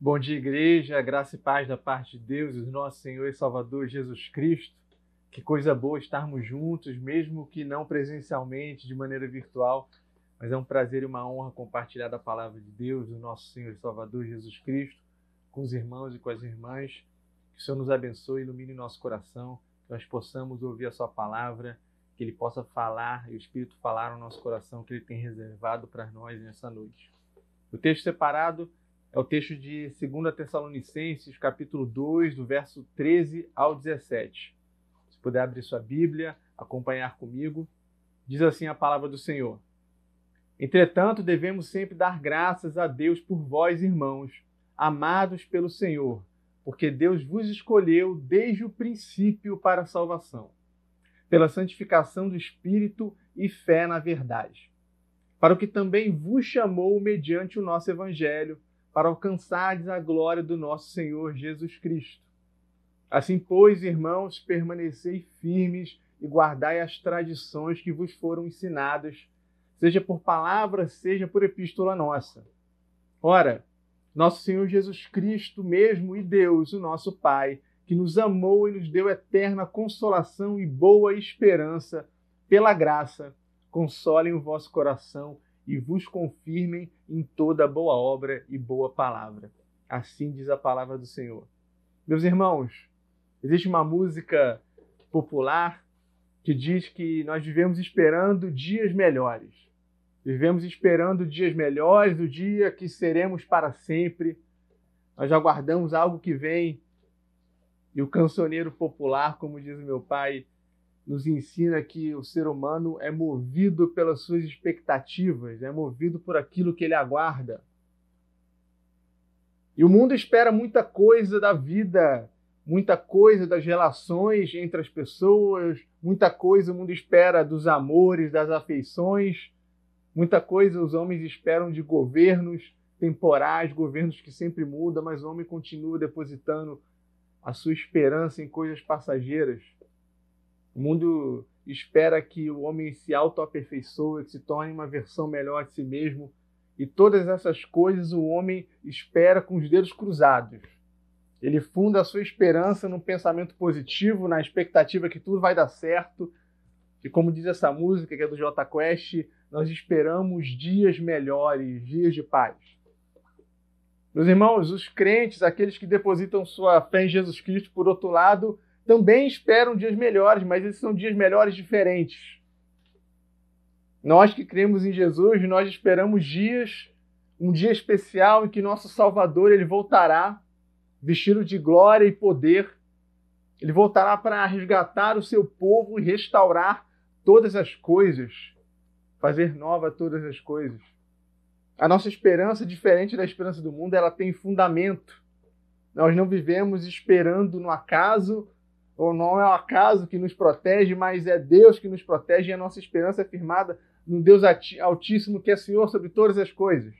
Bom dia, igreja, graça e paz da parte de Deus, do nosso Senhor e Salvador Jesus Cristo. Que coisa boa estarmos juntos, mesmo que não presencialmente, de maneira virtual, mas é um prazer e uma honra compartilhar da palavra de Deus, do nosso Senhor e Salvador Jesus Cristo, com os irmãos e com as irmãs. Que o Senhor nos abençoe, ilumine nosso coração, que nós possamos ouvir a Sua palavra, que Ele possa falar e o Espírito falar no nosso coração que Ele tem reservado para nós nessa noite. O texto separado é o texto de 2 Tessalonicenses, capítulo 2, do verso 13 ao 17. Se puder abrir sua Bíblia, acompanhar comigo, diz assim a palavra do Senhor. Entretanto, devemos sempre dar graças a Deus por vós, irmãos, amados pelo Senhor, porque Deus vos escolheu desde o princípio para a salvação, pela santificação do Espírito e fé na verdade, para o que também vos chamou mediante o nosso Evangelho para alcançardes a glória do nosso Senhor Jesus Cristo. Assim, pois, irmãos, permanecei firmes e guardai as tradições que vos foram ensinadas, seja por palavra, seja por epístola nossa. Ora, nosso Senhor Jesus Cristo mesmo e Deus, o nosso Pai, que nos amou e nos deu eterna consolação e boa esperança, pela graça, consolem o vosso coração e vos confirmem em toda boa obra e boa palavra. Assim diz a palavra do Senhor. Meus irmãos, existe uma música popular que diz que nós vivemos esperando dias melhores. Vivemos esperando dias melhores, o dia que seremos para sempre. Nós aguardamos algo que vem. E o cancioneiro popular, como diz meu pai, nos ensina que o ser humano é movido pelas suas expectativas, é movido por aquilo que ele aguarda. E o mundo espera muita coisa da vida, muita coisa das relações entre as pessoas, muita coisa o mundo espera dos amores, das afeições, muita coisa os homens esperam de governos temporais, governos que sempre mudam, mas o homem continua depositando a sua esperança em coisas passageiras. O mundo espera que o homem se auto-aperfeiçoe, que se torne uma versão melhor de si mesmo. E todas essas coisas o homem espera com os dedos cruzados. Ele funda a sua esperança num pensamento positivo, na expectativa que tudo vai dar certo. E como diz essa música, que é do J Quest, nós esperamos dias melhores, dias de paz. Meus irmãos, os crentes, aqueles que depositam sua fé em Jesus Cristo, por outro lado, também esperam dias melhores, mas esses são dias melhores diferentes. Nós que cremos em Jesus, nós esperamos dias, um dia especial em que nosso Salvador ele voltará, vestido de glória e poder. Ele voltará para resgatar o seu povo e restaurar todas as coisas, fazer nova todas as coisas. A nossa esperança, diferente da esperança do mundo, ela tem fundamento. Nós não vivemos esperando no acaso ou não é o acaso que nos protege, mas é Deus que nos protege e a nossa esperança é firmada no Deus Altíssimo que é Senhor sobre todas as coisas.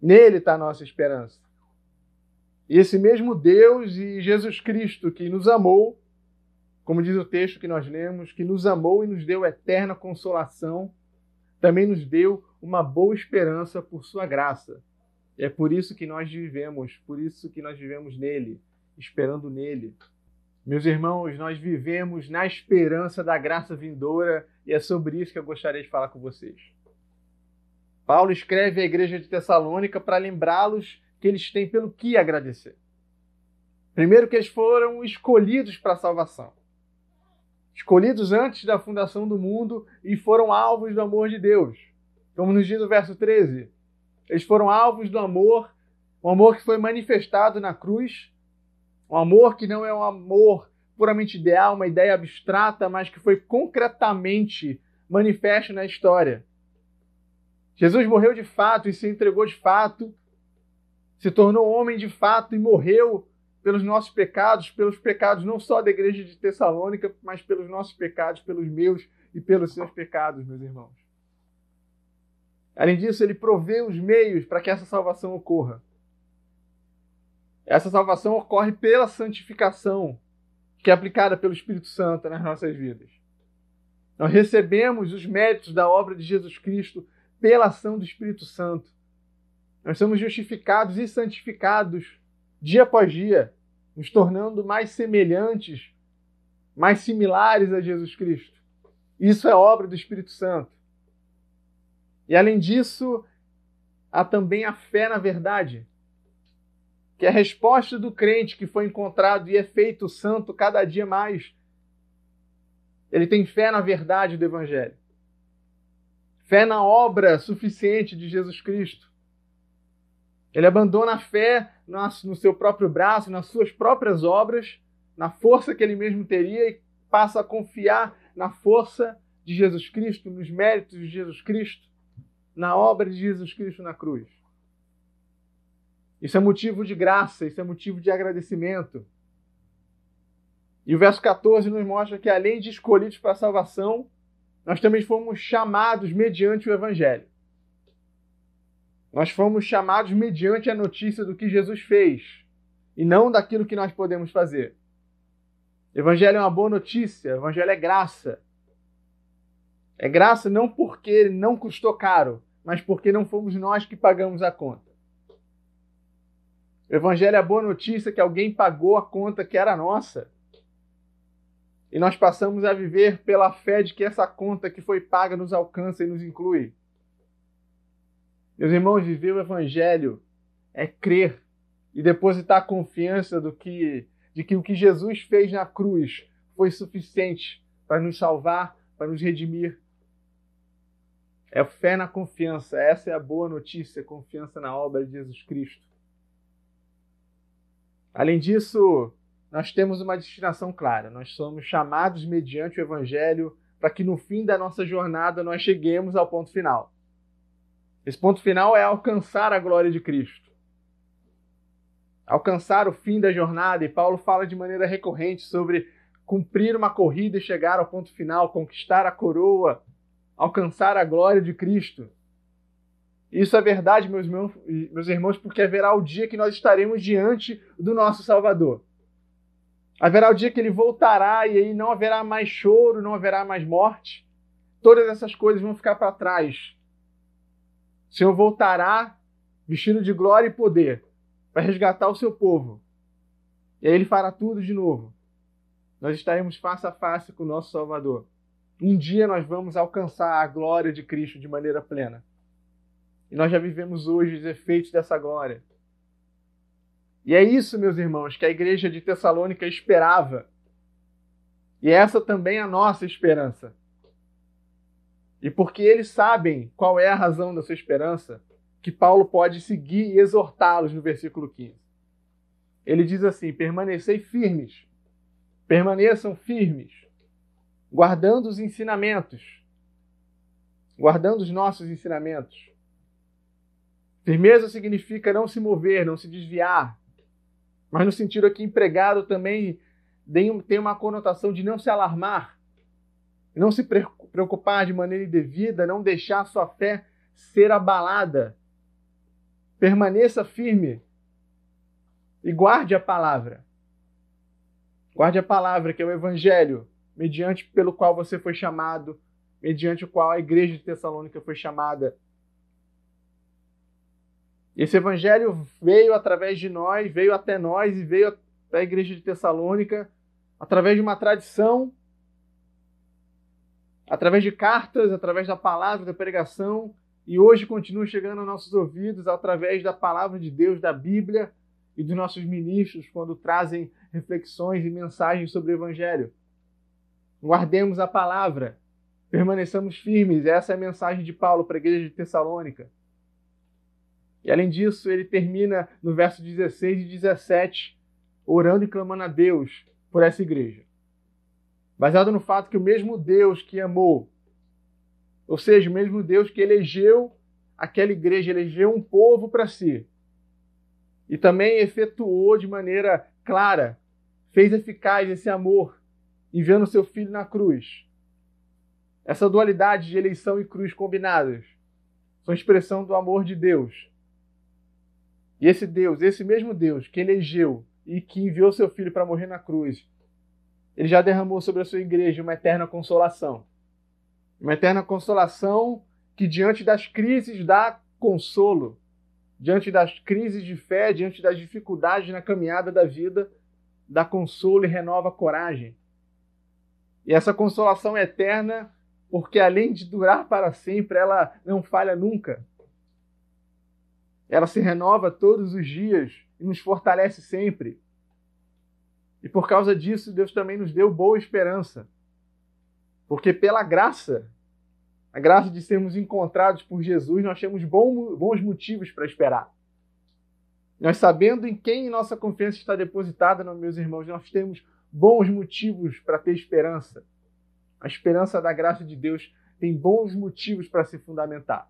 Nele está a nossa esperança. E esse mesmo Deus e Jesus Cristo que nos amou, como diz o texto que nós lemos, que nos amou e nos deu eterna consolação, também nos deu uma boa esperança por sua graça. É por isso que nós vivemos, por isso que nós vivemos nele, esperando nele. Meus irmãos, nós vivemos na esperança da graça vindoura e é sobre isso que eu gostaria de falar com vocês. Paulo escreve à igreja de Tessalônica para lembrá-los que eles têm pelo que agradecer. Primeiro, que eles foram escolhidos para a salvação. Escolhidos antes da fundação do mundo e foram alvos do amor de Deus. Como nos diz o verso 13, eles foram alvos do amor, o amor que foi manifestado na cruz um amor que não é um amor puramente ideal, uma ideia abstrata, mas que foi concretamente manifesto na história. Jesus morreu de fato e se entregou de fato, se tornou homem de fato e morreu pelos nossos pecados, pelos pecados não só da igreja de Tessalônica, mas pelos nossos pecados, pelos meus e pelos seus pecados, meus irmãos. Além disso, ele provê os meios para que essa salvação ocorra. Essa salvação ocorre pela santificação que é aplicada pelo Espírito Santo nas nossas vidas. Nós recebemos os méritos da obra de Jesus Cristo pela ação do Espírito Santo. Nós somos justificados e santificados dia após dia, nos tornando mais semelhantes, mais similares a Jesus Cristo. Isso é obra do Espírito Santo. E além disso, há também a fé na verdade, que a resposta do crente que foi encontrado e é feito santo cada dia mais. Ele tem fé na verdade do Evangelho, fé na obra suficiente de Jesus Cristo. Ele abandona a fé no seu próprio braço, nas suas próprias obras, na força que ele mesmo teria e passa a confiar na força de Jesus Cristo, nos méritos de Jesus Cristo, na obra de Jesus Cristo na cruz. Isso é motivo de graça, isso é motivo de agradecimento. E o verso 14 nos mostra que, além de escolhidos para a salvação, nós também fomos chamados mediante o Evangelho. Nós fomos chamados mediante a notícia do que Jesus fez e não daquilo que nós podemos fazer. Evangelho é uma boa notícia, Evangelho é graça. É graça não porque não custou caro, mas porque não fomos nós que pagamos a conta. O Evangelho é a boa notícia que alguém pagou a conta que era nossa. E nós passamos a viver pela fé de que essa conta que foi paga nos alcança e nos inclui. Meus irmãos, viver o Evangelho é crer e depositar a confiança do que, de que o que Jesus fez na cruz foi suficiente para nos salvar, para nos redimir. É fé na confiança. Essa é a boa notícia, confiança na obra de Jesus Cristo. Além disso, nós temos uma destinação clara. Nós somos chamados mediante o Evangelho para que no fim da nossa jornada nós cheguemos ao ponto final. Esse ponto final é alcançar a glória de Cristo. Alcançar o fim da jornada, e Paulo fala de maneira recorrente sobre cumprir uma corrida e chegar ao ponto final, conquistar a coroa, alcançar a glória de Cristo. Isso é verdade, meus irmãos, meus irmãos, porque haverá o dia que nós estaremos diante do nosso Salvador. Haverá o dia que ele voltará e aí não haverá mais choro, não haverá mais morte. Todas essas coisas vão ficar para trás. O Senhor voltará vestido de glória e poder para resgatar o seu povo. E aí ele fará tudo de novo. Nós estaremos face a face com o nosso Salvador. Um dia nós vamos alcançar a glória de Cristo de maneira plena. E nós já vivemos hoje os efeitos dessa glória. E é isso, meus irmãos, que a igreja de Tessalônica esperava. E essa também é a nossa esperança. E porque eles sabem qual é a razão da sua esperança, que Paulo pode seguir e exortá-los no versículo 15. Ele diz assim: permanecei firmes, permaneçam firmes, guardando os ensinamentos, guardando os nossos ensinamentos. Firmeza significa não se mover, não se desviar, mas no sentido aqui empregado também tem uma conotação de não se alarmar, não se preocupar de maneira indevida, não deixar sua fé ser abalada. Permaneça firme e guarde a palavra. Guarde a palavra, que é o evangelho, mediante pelo qual você foi chamado, mediante o qual a igreja de Tessalônica foi chamada. Esse evangelho veio através de nós, veio até nós e veio até a igreja de Tessalônica através de uma tradição através de cartas, através da palavra, da pregação, e hoje continua chegando aos nossos ouvidos através da palavra de Deus, da Bíblia e dos nossos ministros, quando trazem reflexões e mensagens sobre o Evangelho. Guardemos a palavra, permaneçamos firmes, essa é a mensagem de Paulo para a igreja de Tessalônica. E além disso, ele termina no verso 16 e 17, orando e clamando a Deus por essa igreja baseado no fato que o mesmo Deus que amou, ou seja, o mesmo Deus que elegeu aquela igreja, elegeu um povo para si, e também efetuou de maneira clara, fez eficaz esse amor, enviando seu filho na cruz. Essa dualidade de eleição e cruz combinadas são expressão do amor de Deus. E esse Deus, esse mesmo Deus que elegeu e que enviou seu filho para morrer na cruz, ele já derramou sobre a sua igreja uma eterna consolação. Uma eterna consolação que, diante das crises, dá consolo. diante das crises de fé, diante das dificuldades na caminhada da vida, dá consolo e renova coragem. E essa consolação é eterna, porque além de durar para sempre, ela não falha nunca. Ela se renova todos os dias e nos fortalece sempre. E por causa disso, Deus também nos deu boa esperança. Porque pela graça, a graça de sermos encontrados por Jesus, nós temos bons motivos para esperar. Nós sabendo em quem nossa confiança está depositada, meus irmãos, nós temos bons motivos para ter esperança. A esperança da graça de Deus tem bons motivos para se fundamentar.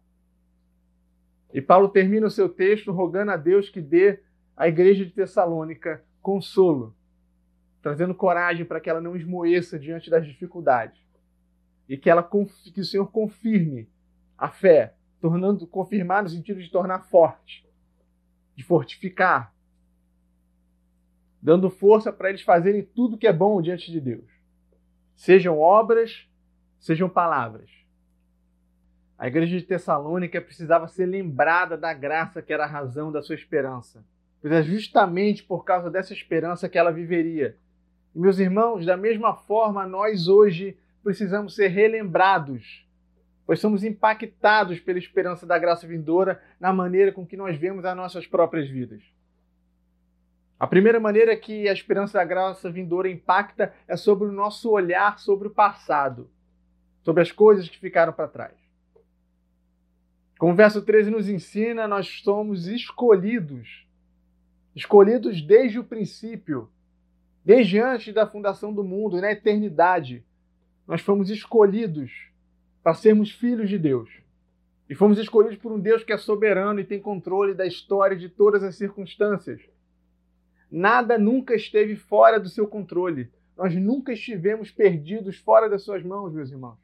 E Paulo termina o seu texto rogando a Deus que dê à igreja de Tessalônica consolo, trazendo coragem para que ela não esmoeça diante das dificuldades e que ela que o Senhor confirme a fé, tornando confirmar no sentido de tornar forte, de fortificar, dando força para eles fazerem tudo que é bom diante de Deus. Sejam obras, sejam palavras. A igreja de Tessalônica precisava ser lembrada da graça que era a razão da sua esperança. Pois é justamente por causa dessa esperança que ela viveria. E, meus irmãos, da mesma forma, nós hoje precisamos ser relembrados, pois somos impactados pela esperança da graça vindoura na maneira com que nós vemos as nossas próprias vidas. A primeira maneira que a esperança da graça vindoura impacta é sobre o nosso olhar sobre o passado, sobre as coisas que ficaram para trás. Como o verso 13 nos ensina, nós somos escolhidos, escolhidos desde o princípio, desde antes da fundação do mundo, na eternidade, nós fomos escolhidos para sermos filhos de Deus. E fomos escolhidos por um Deus que é soberano e tem controle da história de todas as circunstâncias. Nada nunca esteve fora do seu controle. Nós nunca estivemos perdidos fora das suas mãos, meus irmãos.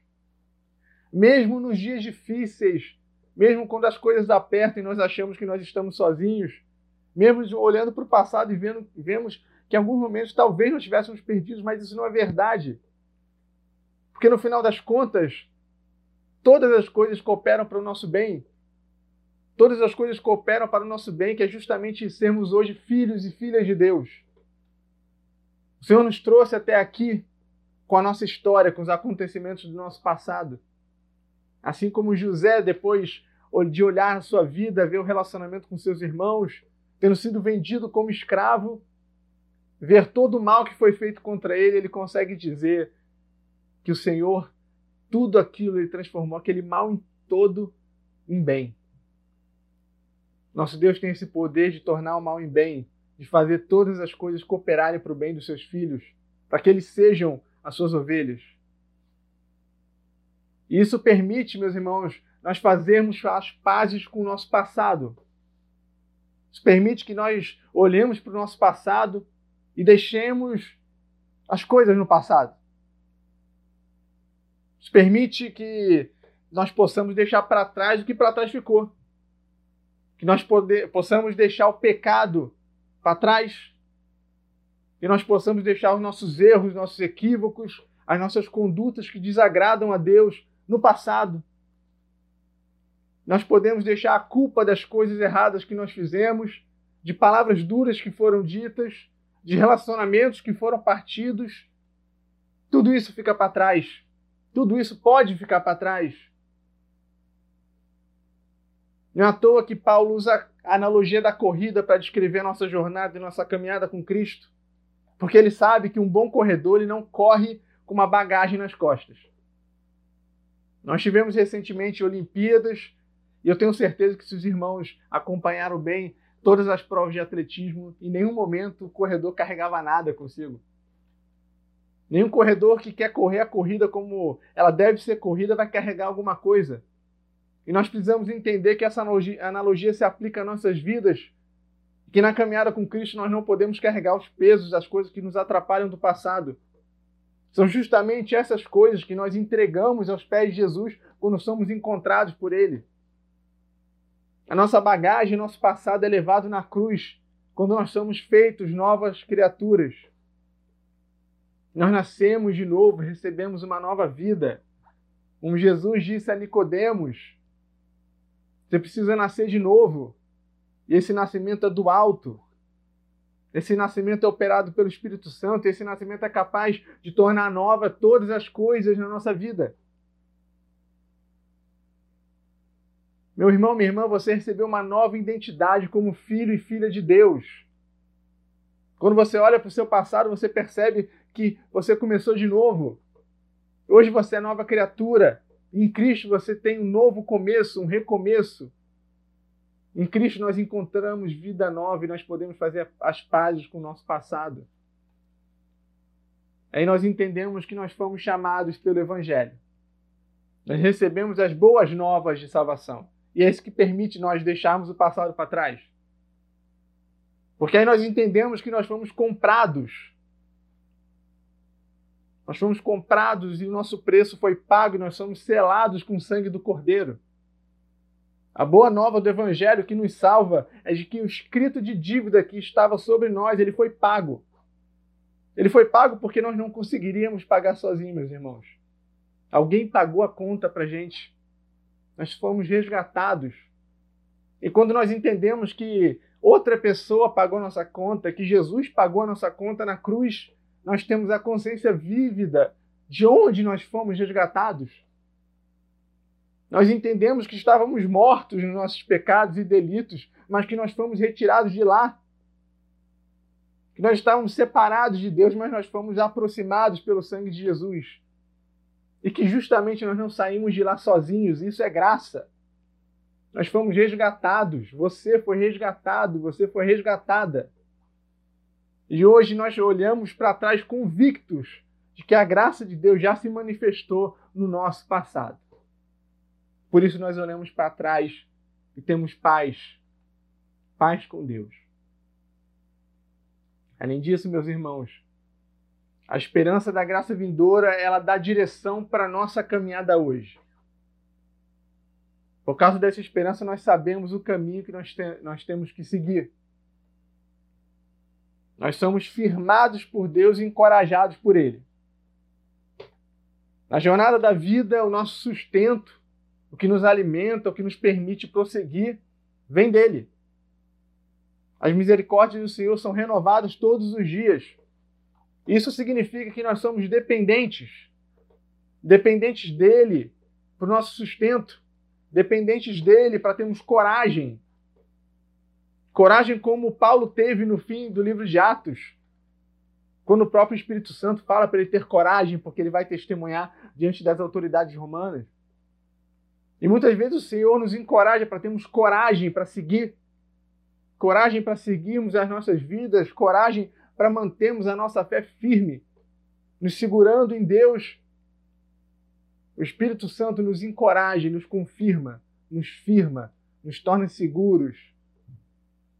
Mesmo nos dias difíceis, mesmo quando as coisas apertam e nós achamos que nós estamos sozinhos, mesmo olhando para o passado e vendo, vemos que em alguns momentos talvez nós estivéssemos perdidos, mas isso não é verdade. Porque no final das contas, todas as coisas cooperam para o nosso bem. Todas as coisas cooperam para o nosso bem, que é justamente sermos hoje filhos e filhas de Deus. O Senhor nos trouxe até aqui com a nossa história, com os acontecimentos do nosso passado. Assim como José, depois de olhar a sua vida, ver o relacionamento com seus irmãos, tendo sido vendido como escravo, ver todo o mal que foi feito contra ele, ele consegue dizer: que o Senhor, tudo aquilo, ele transformou aquele mal em todo em bem. Nosso Deus tem esse poder de tornar o mal em bem, de fazer todas as coisas cooperarem para o bem dos seus filhos, para que eles sejam as suas ovelhas. E isso permite, meus irmãos, nós fazermos as pazes com o nosso passado. Isso permite que nós olhemos para o nosso passado e deixemos as coisas no passado. Isso permite que nós possamos deixar para trás o que para trás ficou. Que nós poder, possamos deixar o pecado para trás. Que nós possamos deixar os nossos erros, nossos equívocos, as nossas condutas que desagradam a Deus no passado. Nós podemos deixar a culpa das coisas erradas que nós fizemos, de palavras duras que foram ditas, de relacionamentos que foram partidos. Tudo isso fica para trás. Tudo isso pode ficar para trás. Não é à toa que Paulo usa a analogia da corrida para descrever nossa jornada e nossa caminhada com Cristo. Porque ele sabe que um bom corredor ele não corre com uma bagagem nas costas. Nós tivemos recentemente Olimpíadas e eu tenho certeza que se os irmãos acompanharam bem todas as provas de atletismo, em nenhum momento o corredor carregava nada consigo. Nenhum corredor que quer correr a corrida como ela deve ser corrida vai carregar alguma coisa. E nós precisamos entender que essa analogia, se aplica às nossas vidas, que na caminhada com Cristo nós não podemos carregar os pesos das coisas que nos atrapalham do passado. São justamente essas coisas que nós entregamos aos pés de Jesus quando somos encontrados por Ele. A nossa bagagem, nosso passado é levado na cruz quando nós somos feitos novas criaturas. Nós nascemos de novo, recebemos uma nova vida. Como Jesus disse a Nicodemos, você precisa nascer de novo. E esse nascimento é do alto. Esse nascimento é operado pelo Espírito Santo, esse nascimento é capaz de tornar nova todas as coisas na nossa vida. Meu irmão, minha irmã, você recebeu uma nova identidade como filho e filha de Deus. Quando você olha para o seu passado, você percebe que você começou de novo. Hoje você é nova criatura. Em Cristo você tem um novo começo, um recomeço. Em Cristo nós encontramos vida nova e nós podemos fazer as pazes com o nosso passado. Aí nós entendemos que nós fomos chamados pelo Evangelho. Nós recebemos as boas novas de salvação. E é isso que permite nós deixarmos o passado para trás. Porque aí nós entendemos que nós fomos comprados. Nós fomos comprados e o nosso preço foi pago, nós somos selados com o sangue do Cordeiro. A boa nova do Evangelho que nos salva é de que o escrito de dívida que estava sobre nós, ele foi pago. Ele foi pago porque nós não conseguiríamos pagar sozinhos, meus irmãos. Alguém pagou a conta para gente. Nós fomos resgatados. E quando nós entendemos que outra pessoa pagou a nossa conta, que Jesus pagou a nossa conta na cruz, nós temos a consciência vívida de onde nós fomos resgatados. Nós entendemos que estávamos mortos nos nossos pecados e delitos, mas que nós fomos retirados de lá. Que nós estávamos separados de Deus, mas nós fomos aproximados pelo sangue de Jesus. E que justamente nós não saímos de lá sozinhos, isso é graça. Nós fomos resgatados, você foi resgatado, você foi resgatada. E hoje nós olhamos para trás convictos de que a graça de Deus já se manifestou no nosso passado. Por isso nós olhamos para trás e temos paz, paz com Deus. Além disso, meus irmãos, a esperança da graça vindoura, ela dá direção para a nossa caminhada hoje. Por causa dessa esperança, nós sabemos o caminho que nós, te nós temos que seguir. Nós somos firmados por Deus e encorajados por Ele. Na jornada da vida, o nosso sustento o que nos alimenta, o que nos permite prosseguir, vem dele. As misericórdias do Senhor são renovadas todos os dias. Isso significa que nós somos dependentes, dependentes dele para o nosso sustento, dependentes dele para termos coragem. Coragem como Paulo teve no fim do livro de Atos, quando o próprio Espírito Santo fala para ele ter coragem, porque ele vai testemunhar diante das autoridades romanas. E muitas vezes o Senhor nos encoraja para termos coragem para seguir, coragem para seguirmos as nossas vidas, coragem para mantermos a nossa fé firme, nos segurando em Deus. O Espírito Santo nos encoraja, nos confirma, nos firma, nos torna seguros.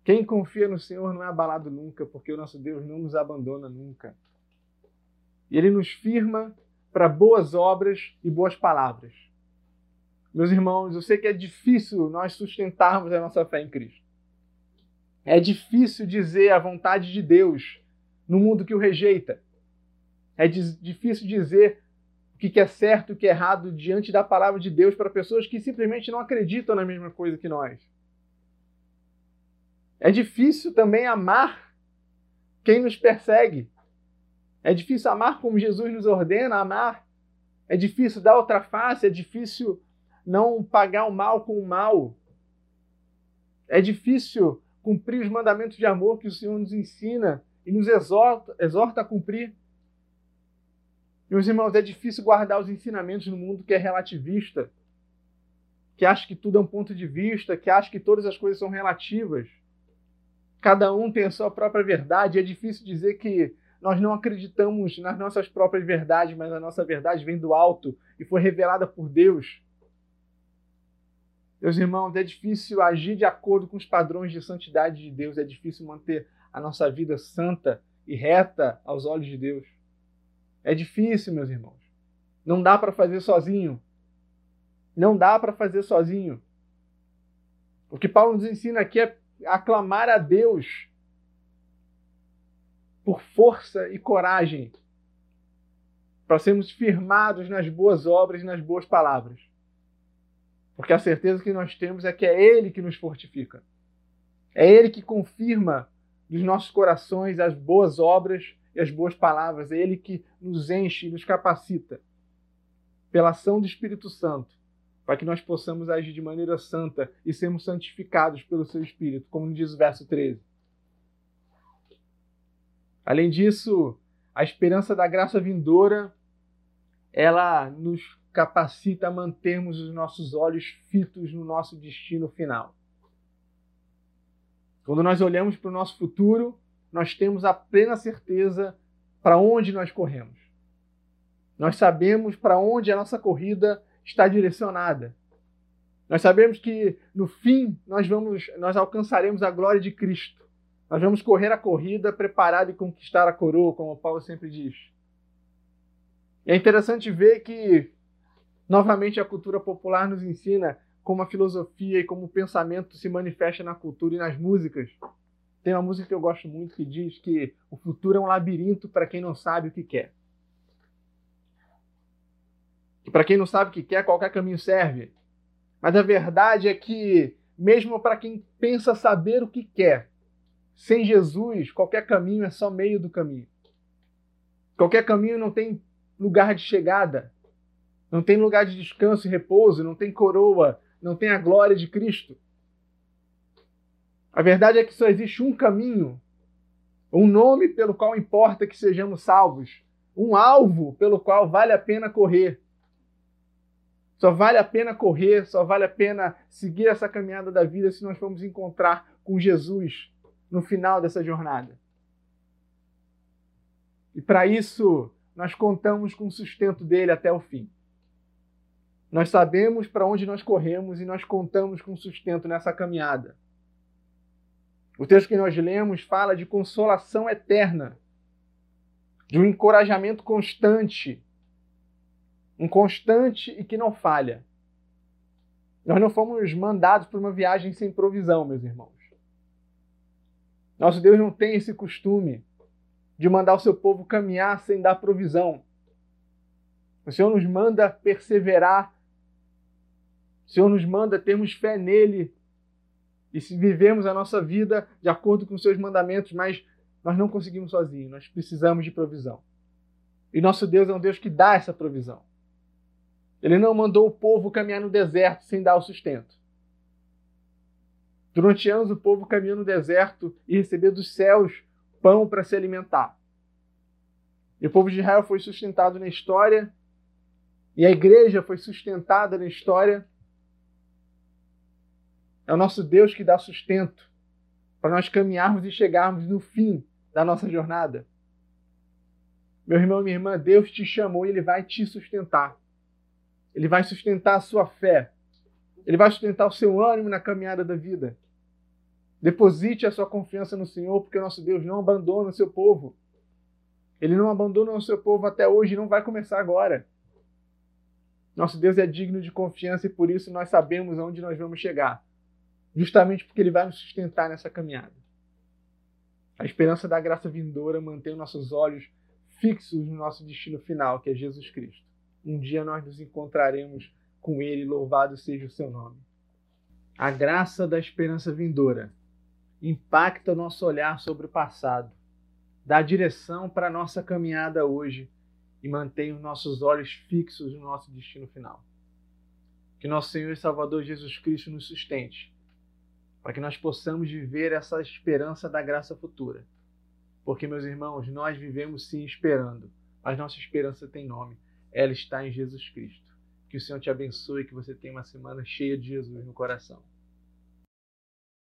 Quem confia no Senhor não é abalado nunca, porque o nosso Deus não nos abandona nunca. E Ele nos firma para boas obras e boas palavras. Meus irmãos, eu sei que é difícil nós sustentarmos a nossa fé em Cristo. É difícil dizer a vontade de Deus no mundo que o rejeita. É difícil dizer o que é certo e o que é errado diante da palavra de Deus para pessoas que simplesmente não acreditam na mesma coisa que nós. É difícil também amar quem nos persegue. É difícil amar como Jesus nos ordena amar. É difícil dar outra face, é difícil não pagar o mal com o mal. É difícil cumprir os mandamentos de amor que o Senhor nos ensina e nos exorta, exorta a cumprir. Meus irmãos, é difícil guardar os ensinamentos no mundo que é relativista, que acha que tudo é um ponto de vista, que acha que todas as coisas são relativas. Cada um tem a sua própria verdade. É difícil dizer que nós não acreditamos nas nossas próprias verdades, mas a nossa verdade vem do alto e foi revelada por Deus. Meus irmãos, é difícil agir de acordo com os padrões de santidade de Deus, é difícil manter a nossa vida santa e reta aos olhos de Deus. É difícil, meus irmãos. Não dá para fazer sozinho. Não dá para fazer sozinho. O que Paulo nos ensina aqui é aclamar a Deus por força e coragem, para sermos firmados nas boas obras e nas boas palavras. Porque a certeza que nós temos é que é Ele que nos fortifica. É Ele que confirma nos nossos corações as boas obras e as boas palavras. É Ele que nos enche e nos capacita pela ação do Espírito Santo para que nós possamos agir de maneira santa e sermos santificados pelo seu Espírito, como diz o verso 13. Além disso, a esperança da graça vindoura, ela nos capacita a mantermos os nossos olhos fitos no nosso destino final. Quando nós olhamos para o nosso futuro, nós temos a plena certeza para onde nós corremos. Nós sabemos para onde a nossa corrida está direcionada. Nós sabemos que no fim nós vamos nós alcançaremos a glória de Cristo. Nós vamos correr a corrida preparado e conquistar a coroa, como Paulo sempre diz. E é interessante ver que novamente a cultura popular nos ensina como a filosofia e como o pensamento se manifesta na cultura e nas músicas. Tem uma música que eu gosto muito que diz que o futuro é um labirinto para quem não sabe o que quer. Que para quem não sabe o que quer, qualquer caminho serve. Mas a verdade é que, mesmo para quem pensa saber o que quer, sem Jesus, qualquer caminho é só meio do caminho. Qualquer caminho não tem lugar de chegada, não tem lugar de descanso e repouso, não tem coroa, não tem a glória de Cristo. A verdade é que só existe um caminho, um nome pelo qual importa que sejamos salvos, um alvo pelo qual vale a pena correr. Só vale a pena correr, só vale a pena seguir essa caminhada da vida se nós formos encontrar com Jesus no final dessa jornada. E para isso, nós contamos com o sustento dele até o fim. Nós sabemos para onde nós corremos e nós contamos com sustento nessa caminhada. O texto que nós lemos fala de consolação eterna, de um encorajamento constante, um constante e que não falha. Nós não fomos mandados para uma viagem sem provisão, meus irmãos. Nosso Deus não tem esse costume de mandar o seu povo caminhar sem dar provisão. O Senhor nos manda perseverar. O Senhor nos manda termos fé nele e se vivemos a nossa vida de acordo com os seus mandamentos, mas nós não conseguimos sozinhos, nós precisamos de provisão. E nosso Deus é um Deus que dá essa provisão. Ele não mandou o povo caminhar no deserto sem dar o sustento. Durante anos, o povo caminhou no deserto e recebeu dos céus pão para se alimentar. E o povo de Israel foi sustentado na história, e a igreja foi sustentada na história. É o nosso Deus que dá sustento para nós caminharmos e chegarmos no fim da nossa jornada. Meu irmão minha irmã, Deus te chamou e Ele vai te sustentar. Ele vai sustentar a sua fé. Ele vai sustentar o seu ânimo na caminhada da vida. Deposite a sua confiança no Senhor, porque o nosso Deus não abandona o seu povo. Ele não abandona o seu povo até hoje e não vai começar agora. Nosso Deus é digno de confiança e por isso nós sabemos aonde nós vamos chegar. Justamente porque Ele vai nos sustentar nessa caminhada. A esperança da graça vindoura mantém nossos olhos fixos no nosso destino final, que é Jesus Cristo. Um dia nós nos encontraremos com Ele, louvado seja o seu nome. A graça da esperança vindoura impacta o nosso olhar sobre o passado, dá direção para a nossa caminhada hoje e mantém os nossos olhos fixos no nosso destino final. Que nosso Senhor e Salvador Jesus Cristo nos sustente, para que nós possamos viver essa esperança da graça futura. Porque, meus irmãos, nós vivemos sim esperando, mas nossa esperança tem nome ela está em Jesus Cristo. Que o Senhor te abençoe e que você tenha uma semana cheia de Jesus no coração.